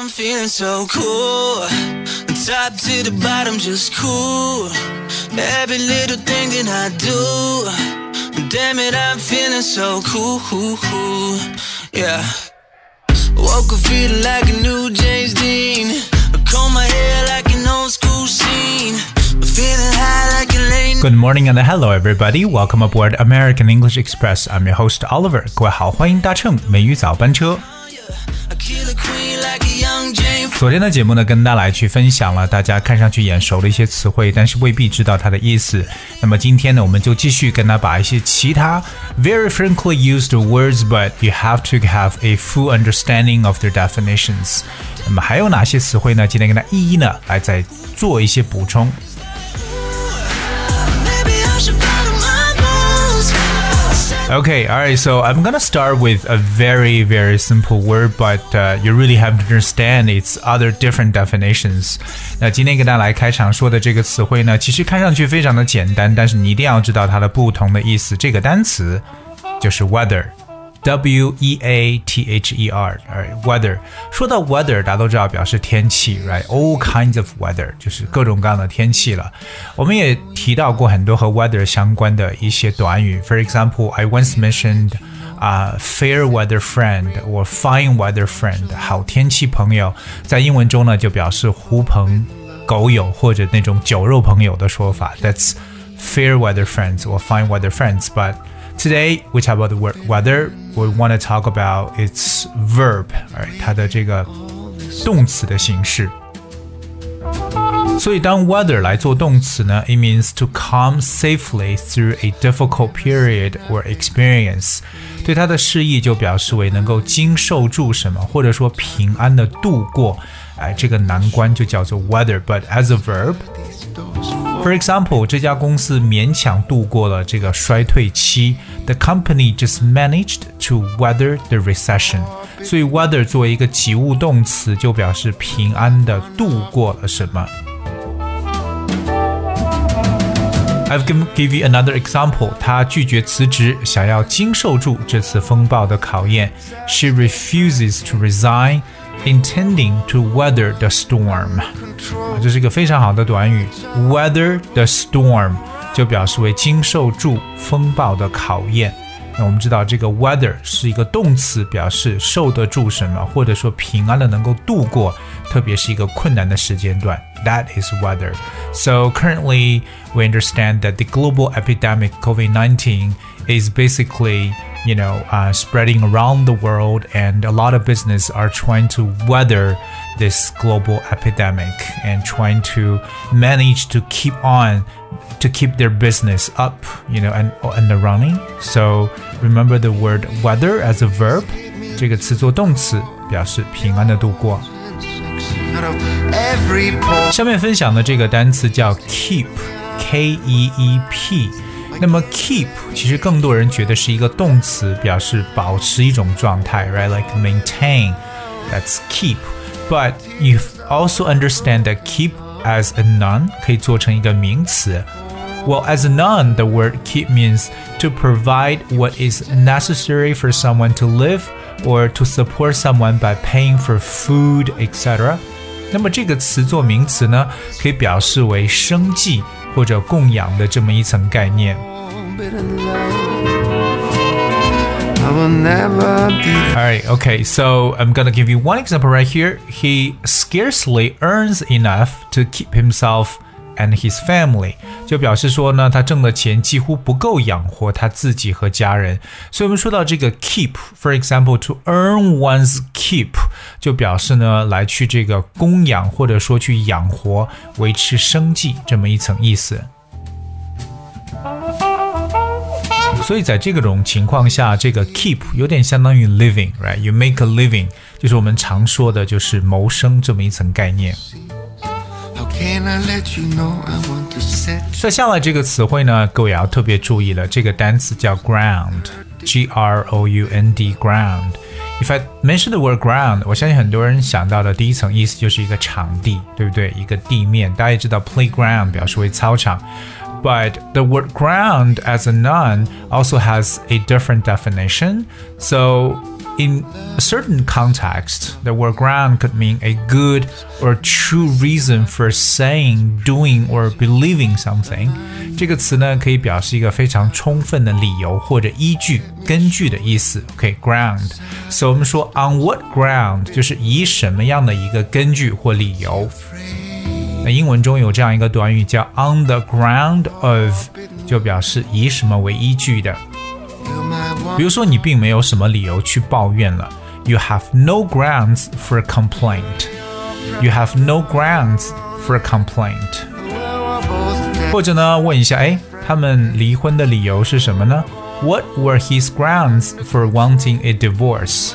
I'm feeling so cool. Top to the bottom, just cool. Every little thing that I do. Damn it, I'm feeling so cool. Yeah. Woke up feeling like a new James Dean. Comb my hair like an old school scene. Feeling high like a late Good morning and hello everybody. Welcome aboard American English Express. I'm your host Oliver. 各位好，欢迎搭乘美语早班车。 I kill a queen like a young Jane 昨天的节目呢，跟大家来去分享了大家看上去眼熟的一些词汇，但是未必知道它的意思。那么今天呢，我们就继续跟大家把一些其他 very frequently used words, but you have to have a full understanding of their definitions。那么还有哪些词汇呢？今天跟大家一一呢来再做一些补充。Okay, all right. So I'm gonna start with a very, very simple word, but uh, you really have to understand its other different definitions. 那今天跟大家来开场说的这个词汇呢，其实看上去非常的简单，但是你一定要知道它的不同的意思。这个单词就是 weather。 W E A T H E R，哎，weather。说到 weather，大家都知道表示天气，right？All kinds of weather，就是各种各样的天气了。我们也提到过很多和 weather 相关的一些短语，for example，I once mentioned 啊、fair weather friend 或 fine weather friend，好天气朋友，在英文中呢就表示狐朋狗友或者那种酒肉朋友的说法。That's fair weather friends or fine weather friends, but Today we talk about the word weather. we want to talk about its verb，而它的这个动词的形式。所以当 weather 来做动词呢，it means to come safely through a difficult period or experience. experience。对它的释义就表示为能够经受住什么，或者说平安的度过，哎，这个难关就叫做 weather。But as a verb。For example，这家公司勉强度过了这个衰退期。The company just managed to weather the recession。所以，weather 作为一个及物动词，就表示平安的度过了什么。I've give give you another example。她拒绝辞职，想要经受住这次风暴的考验。She refuses to resign, Intending to weather the storm。啊，这是一个非常好的短语，weather the storm 就表示为经受住风暴的考验。那我们知道这个 weather 是一个动词，表示受得住什么，或者说平安的能够度过，特别是一个困难的时间段。That is weather. So currently, we understand that the global epidemic COVID-19 is basically you know, uh, spreading around the world, and a lot of business are trying to weather this global epidemic and trying to manage to keep on to keep their business up, you know, and and the running. So remember the word weather as a verb，这个词做动词，表示平安的度过。 out of every pore. 下面分享的这个单词叫 keep，K E E P。那么 keep 其实更多人觉得是一个动词，表示保持一种状态，right？Like maintain。That's keep. But you also understand that keep as a noun 可以做成一个名词。Well, as a noun, the word keep means to provide what is necessary for someone to live or to support someone by paying for food, etc. 那么这个词做名词呢，可以表示为生计或者供养的这么一层概念。 I will never be Alright, okay, so I'm gonna give you one example right here. He scarcely earns enough to keep himself and his family，就表示说呢，他挣的钱几乎不够养活他自己和家人。所以我们说到这个 keep，for example，to earn one's keep，就表示呢来去这个供养或者说去养活、维持生计这么一层意思。 所以，在这种情况下，这个 keep 有点相当于 living，right？You make a living，就是我们常说的，就是谋生这么一层概念。接下来这个词汇呢，各位也要特别注意了。这个单词叫 ground，g r o u n d，ground。If I mentioned word ground，我相信很多人想到的第一层意思就是一个场地，对不对？一个地面。大家也知道 playground 表示为操场。But the word ground as a noun also has a different definition. So in a certain context, the word ground could mean a good or true reason for saying, doing, or believing something. 这个词呢，可以表示一个非常充分的理由或者依据、根据的意思。OK，ground。所以我们说 on what ground 就是以什么样的一个根据或理由。 那英文中有这样一个短语叫 on the ground of，就表示以什么为依据的。比如说，你并没有什么理由去抱怨了。You have no grounds for a complaint. You have no grounds for a complaint. 或者呢，问一下，哎，他们离婚的理由是什么呢？What were his grounds for wanting a divorce?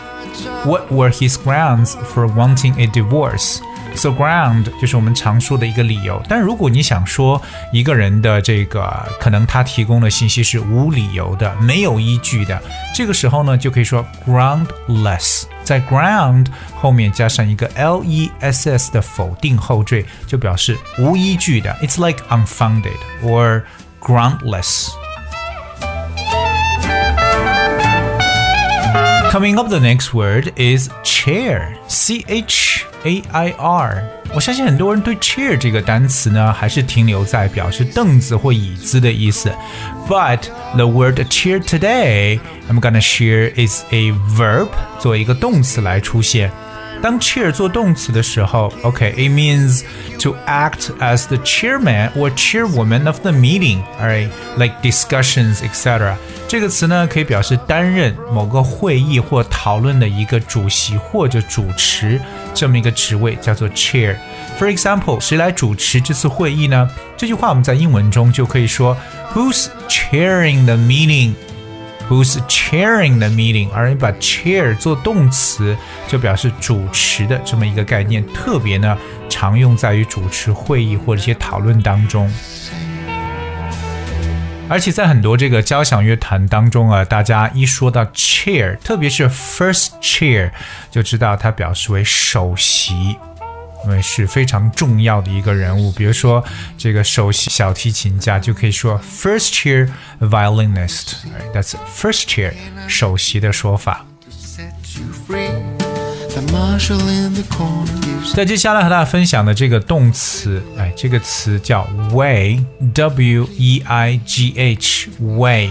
What were his grounds for wanting a divorce? So ground 就是我们常说的一个理由，但如果你想说一个人的这个可能他提供的信息是无理由的、没有依据的，这个时候呢就可以说 groundless，在 ground 后面加上一个 l e s s 的否定后缀，就表示无依据的。It's like unfounded or groundless. Coming up, the next word is chair. C H A I R。我相信很多人对 chair 这个单词呢，还是停留在表示凳子或椅子的意思。But the word chair today, I'm gonna share is a verb，作为一个动词来出现。当 chair 做动词的时候，OK，it、okay, means to act as the chairman or chairwoman of the meeting，alright，like discussions etc. 这个词呢，可以表示担任某个会议或讨论的一个主席或者主持这么一个职位，叫做 chair。For example，谁来主持这次会议呢？这句话我们在英文中就可以说，Who's chairing the Who's chairing the meeting？而你把 chair 做动词，就表示主持的这么一个概念，特别呢常用在于主持会议或者一些讨论当中。而且在很多这个交响乐团当中啊，大家一说到 chair，特别是 first chair，就知道它表示为首席，因为是非常重要的一个人物。比如说这个首席小提琴家就可以说 first chair violinist，that's first chair 首席的说法。在接下来和大家分享的这个动词，哎，这个词叫 weigh，w e i g h，weigh。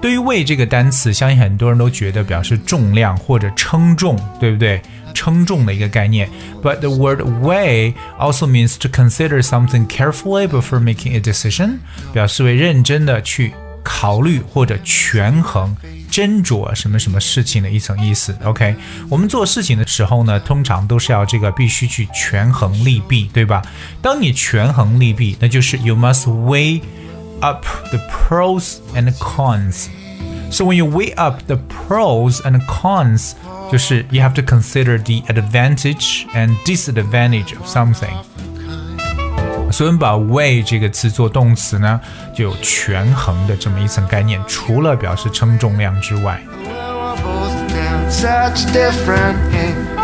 对于 weigh 这个单词，相信很多人都觉得表示重量或者称重，对不对？称重的一个概念。But the word weigh also means to consider something carefully before making a decision，表示为认真的去考虑或者权衡。斟酌什么什么事情的一层意思。OK，我们做事情的时候呢，通常都是要这个必须去权衡利弊，对吧？当你权衡利弊，那就是 you must weigh up the pros and cons. So when you weigh up the pros and cons，就是 you have to consider the advantage and disadvantage of something. 所以我们把 weigh 这个词做动词呢，就有权衡的这么一层概念。除了表示称重量之外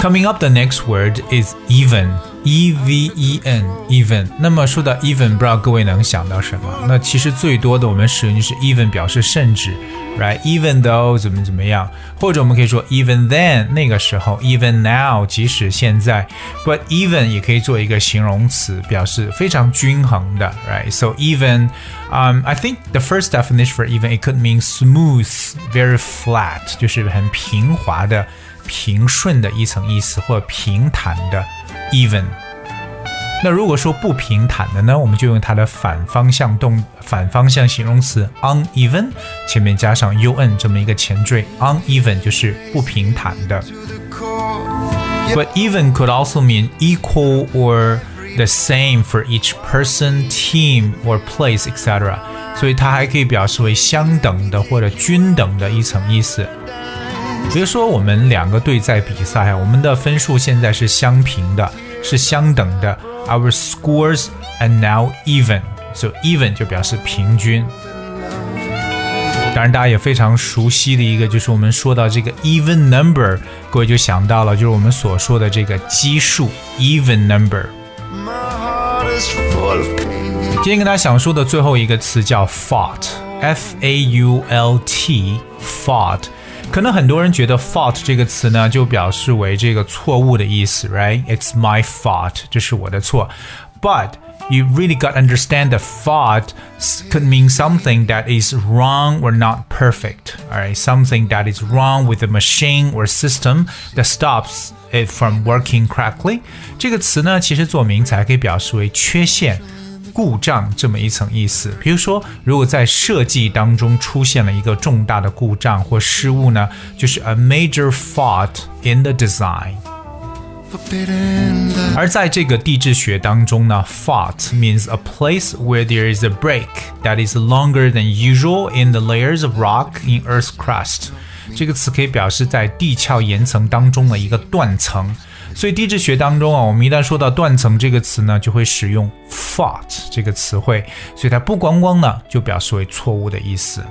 ，Coming up, the next word is even. E V E N even，那么说到 even，不知道各位能想到什么？那其实最多的我们使用就是 even 表示甚至，right？Even though 怎么怎么样，或者我们可以说 even then 那个时候，even now 即使现在，but even 也可以做一个形容词，表示非常均衡的，right？So even, um, I think the first definition for even it could mean smooth, very flat，就是很平滑的、 平顺的一层意思，或者平坦的。even。那如果说不平坦的呢，我们就用它的反方向动反方向形容词 uneven，前面加上 un 这么一个前缀，uneven 就是不平坦的。But even could also mean equal or the same for each person, team or place, etc. 所以它还可以表示为相等的或者均等的一层意思。比如说，我们两个队在比赛，我们的分数现在是相平的，是相等的。Our scores are now even. So even 就表示平均。当然，大家也非常熟悉的一个，就是我们说到这个 even number，各位就想到了，就是我们所说的这个奇数 even number。今天跟大家想说的最后一个词叫 fault，f a u l t，fault。可能很多人觉得 fault 这个词呢，就表示为这个错误的意思，right？It's my fault，这是我的错。But you really got to understand that fault could mean something that is wrong or not perfect. All right, something that is wrong with the machine or system that stops it from working correctly. 这个词呢，其实做名词还可以表示为缺陷。 故障这么一层意思，比如说，如果在设计当中出现了一个重大的故障或失误呢，就是 a major fault in the design。而在这个地质学当中呢，fault means a place where there is a break that is longer than usual in the layers of rock in Earth's crust。这个词可以表示在地壳岩层当中的一个断层。所以地质学当中啊，我们一旦说到断层这个词呢，就会使用 fault 这个词汇，所以它不光光呢就表示为错误的意思。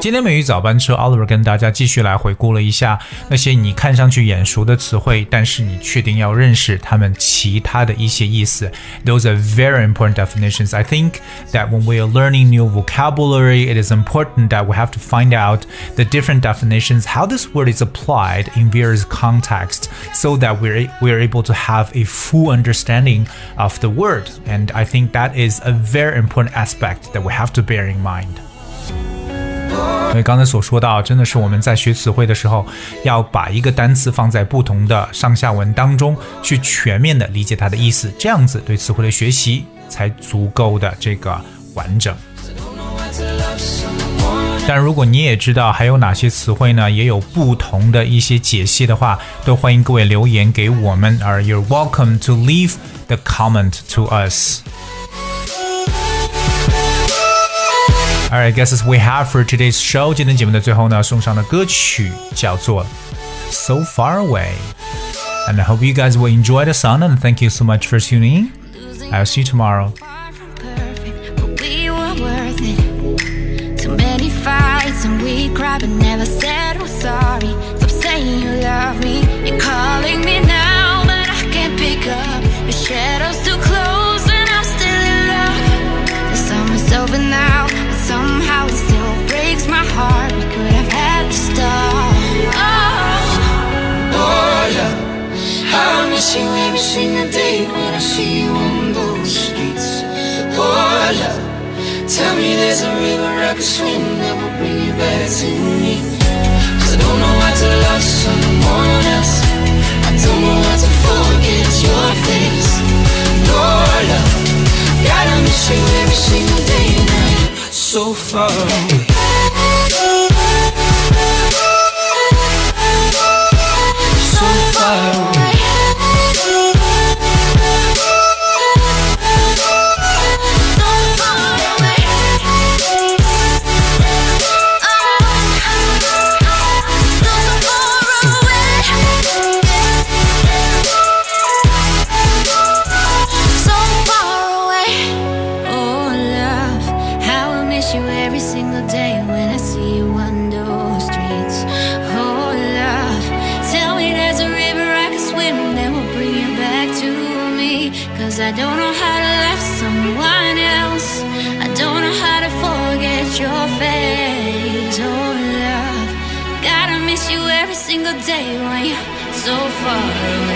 今天美语早班车，Oliver 跟大家继续来回顾了一下那些你看上去眼熟的词汇，但是你确定要认识它们其他的一些意思。Those are very important definitions. I think that when we are learning new vocabulary, it is important that we have to find out the different definitions, how this word is applied in various contexts, so that we're we're able to have a full understanding of the word. And I think that is a very important aspect that we have to bear in mind. 所以刚才所说到，真的是我们在学词汇的时候，要把一个单词放在不同的上下文当中，去全面的理解它的意思，这样子对词汇的学习才足够的这个完整。但如果你也知道还有哪些词汇呢，也有不同的一些解析的话，都欢迎各位留言给我们。而 you're welcome to leave the comment to us. Alright, guess as we have for today's show，今天节目的最后呢，送上的歌曲叫做《So Far Away》，and I hope you guys will enjoy the song and thank you so much for tuning in. I'll see you tomorrow. And we cried but never said we're sorry Stop saying you love me You're calling me now But I can't pick up Your shadow's too close And I'm still in love The summer's over You every single day when I see you on those streets. Oh love, Tell me there's a river I could swim that will bring you back to me. Cause I don't know how to love someone else. I don't know how to forget your face. Oh yeah. Gotta miss you every single day now so far away. Cause I see you on those streets, oh love, tell me there's a river I can swim that will bring you back to me. 'Cause I don't know how to love someone else. I don't know how to forget your face. Oh, love. Gotta miss you every single day when you're so far away.